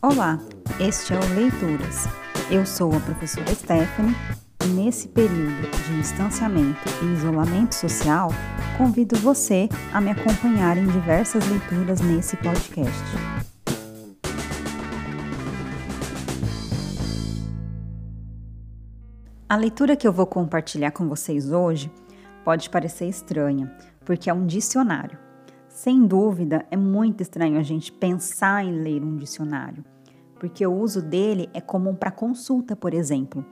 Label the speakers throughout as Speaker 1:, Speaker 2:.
Speaker 1: Olá, este é o Leituras. Eu sou a professora Stephanie e nesse período de distanciamento e isolamento social, convido você a me acompanhar em diversas leituras nesse podcast. A leitura que eu vou compartilhar com vocês hoje pode parecer estranha, porque é um dicionário. Sem dúvida, é muito estranho a gente pensar em ler um dicionário, porque o uso dele é comum para consulta, por exemplo.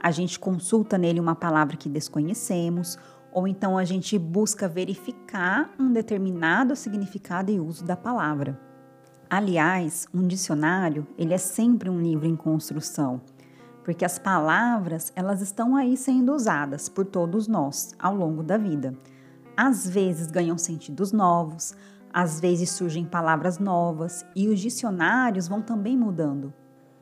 Speaker 1: A gente consulta nele uma palavra que desconhecemos, ou então a gente busca verificar um determinado significado e uso da palavra. Aliás, um dicionário, ele é sempre um livro em construção, porque as palavras, elas estão aí sendo usadas por todos nós ao longo da vida às vezes ganham sentidos novos, às vezes surgem palavras novas e os dicionários vão também mudando.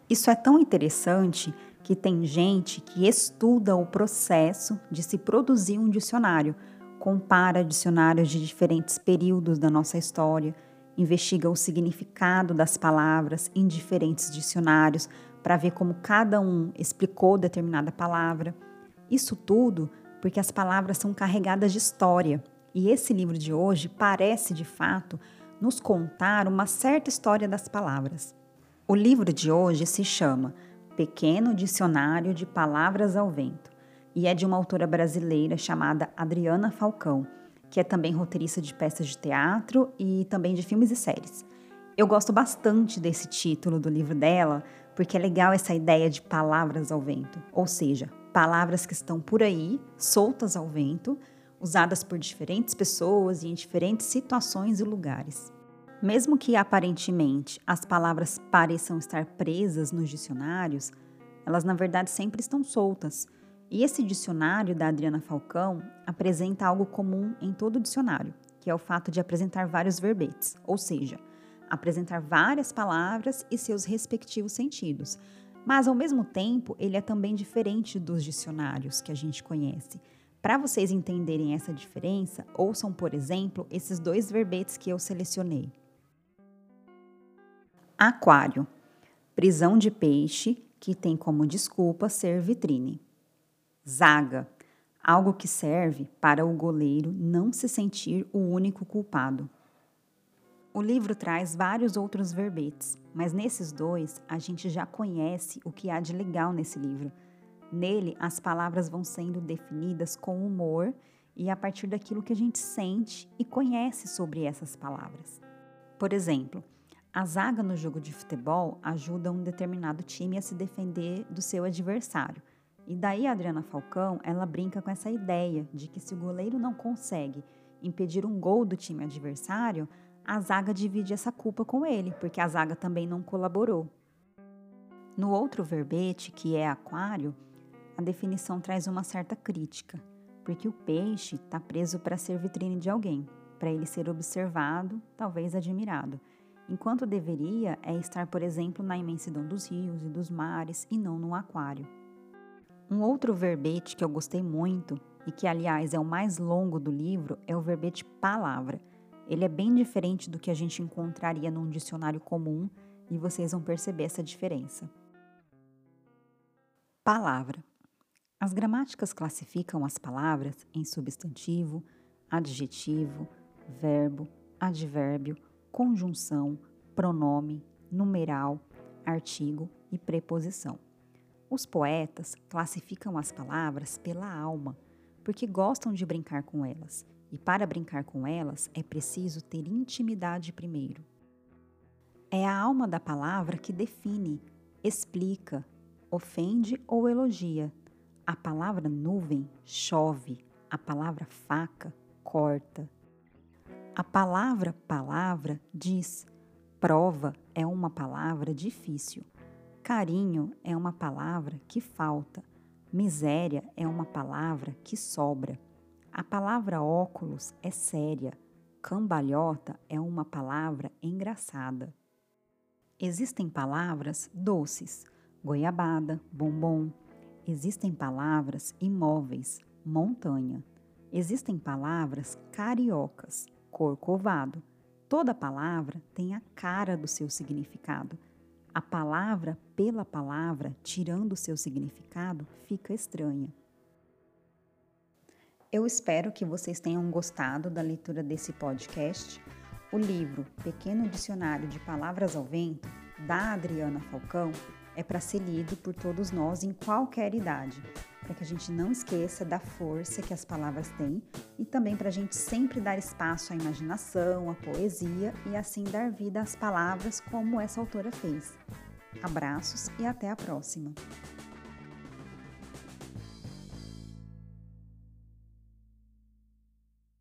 Speaker 1: Isso é tão interessante que tem gente que estuda o processo de se produzir um dicionário, compara dicionários de diferentes períodos da nossa história, investiga o significado das palavras em diferentes dicionários para ver como cada um explicou determinada palavra. Isso tudo porque as palavras são carregadas de história. E esse livro de hoje parece, de fato, nos contar uma certa história das palavras. O livro de hoje se chama Pequeno Dicionário de Palavras ao Vento e é de uma autora brasileira chamada Adriana Falcão, que é também roteirista de peças de teatro e também de filmes e séries. Eu gosto bastante desse título do livro dela, porque é legal essa ideia de palavras ao vento, ou seja, palavras que estão por aí, soltas ao vento, usadas por diferentes pessoas e em diferentes situações e lugares. Mesmo que aparentemente as palavras pareçam estar presas nos dicionários, elas na verdade sempre estão soltas. E esse dicionário da Adriana Falcão apresenta algo comum em todo o dicionário, que é o fato de apresentar vários verbetes, ou seja, apresentar várias palavras e seus respectivos sentidos, mas, ao mesmo tempo, ele é também diferente dos dicionários que a gente conhece. Para vocês entenderem essa diferença, ouçam, por exemplo, esses dois verbetes que eu selecionei. Aquário prisão de peixe que tem como desculpa ser vitrine. Zaga algo que serve para o goleiro não se sentir o único culpado. O livro traz vários outros verbetes, mas nesses dois a gente já conhece o que há de legal nesse livro. Nele, as palavras vão sendo definidas com humor e a partir daquilo que a gente sente e conhece sobre essas palavras. Por exemplo, a zaga no jogo de futebol ajuda um determinado time a se defender do seu adversário. E daí a Adriana Falcão, ela brinca com essa ideia de que se o goleiro não consegue impedir um gol do time adversário, a zaga divide essa culpa com ele, porque a zaga também não colaborou. No outro verbete, que é aquário, a definição traz uma certa crítica, porque o peixe está preso para ser vitrine de alguém, para ele ser observado, talvez admirado, enquanto deveria é estar, por exemplo, na imensidão dos rios e dos mares e não no aquário. Um outro verbete que eu gostei muito e que, aliás, é o mais longo do livro é o verbete palavra ele é bem diferente do que a gente encontraria num dicionário comum e vocês vão perceber essa diferença. Palavra. As gramáticas classificam as palavras em substantivo, adjetivo, verbo, advérbio, conjunção, pronome, numeral, artigo e preposição. Os poetas classificam as palavras pela alma, porque gostam de brincar com elas e para brincar com elas é preciso ter intimidade primeiro. É a alma da palavra que define, explica, ofende ou elogia. A palavra nuvem chove, a palavra faca corta. A palavra palavra diz, prova é uma palavra difícil. Carinho é uma palavra que falta. Miséria é uma palavra que sobra. A palavra óculos é séria, cambalhota é uma palavra engraçada. Existem palavras doces, goiabada, bombom. Existem palavras imóveis, montanha. Existem palavras cariocas, corcovado. Toda palavra tem a cara do seu significado. A palavra pela palavra, tirando seu significado, fica estranha. Eu espero que vocês tenham gostado da leitura desse podcast. O livro Pequeno Dicionário de Palavras ao Vento, da Adriana Falcão, é para ser lido por todos nós em qualquer idade, para que a gente não esqueça da força que as palavras têm e também para a gente sempre dar espaço à imaginação, à poesia e assim dar vida às palavras como essa autora fez. Abraços e até a próxima!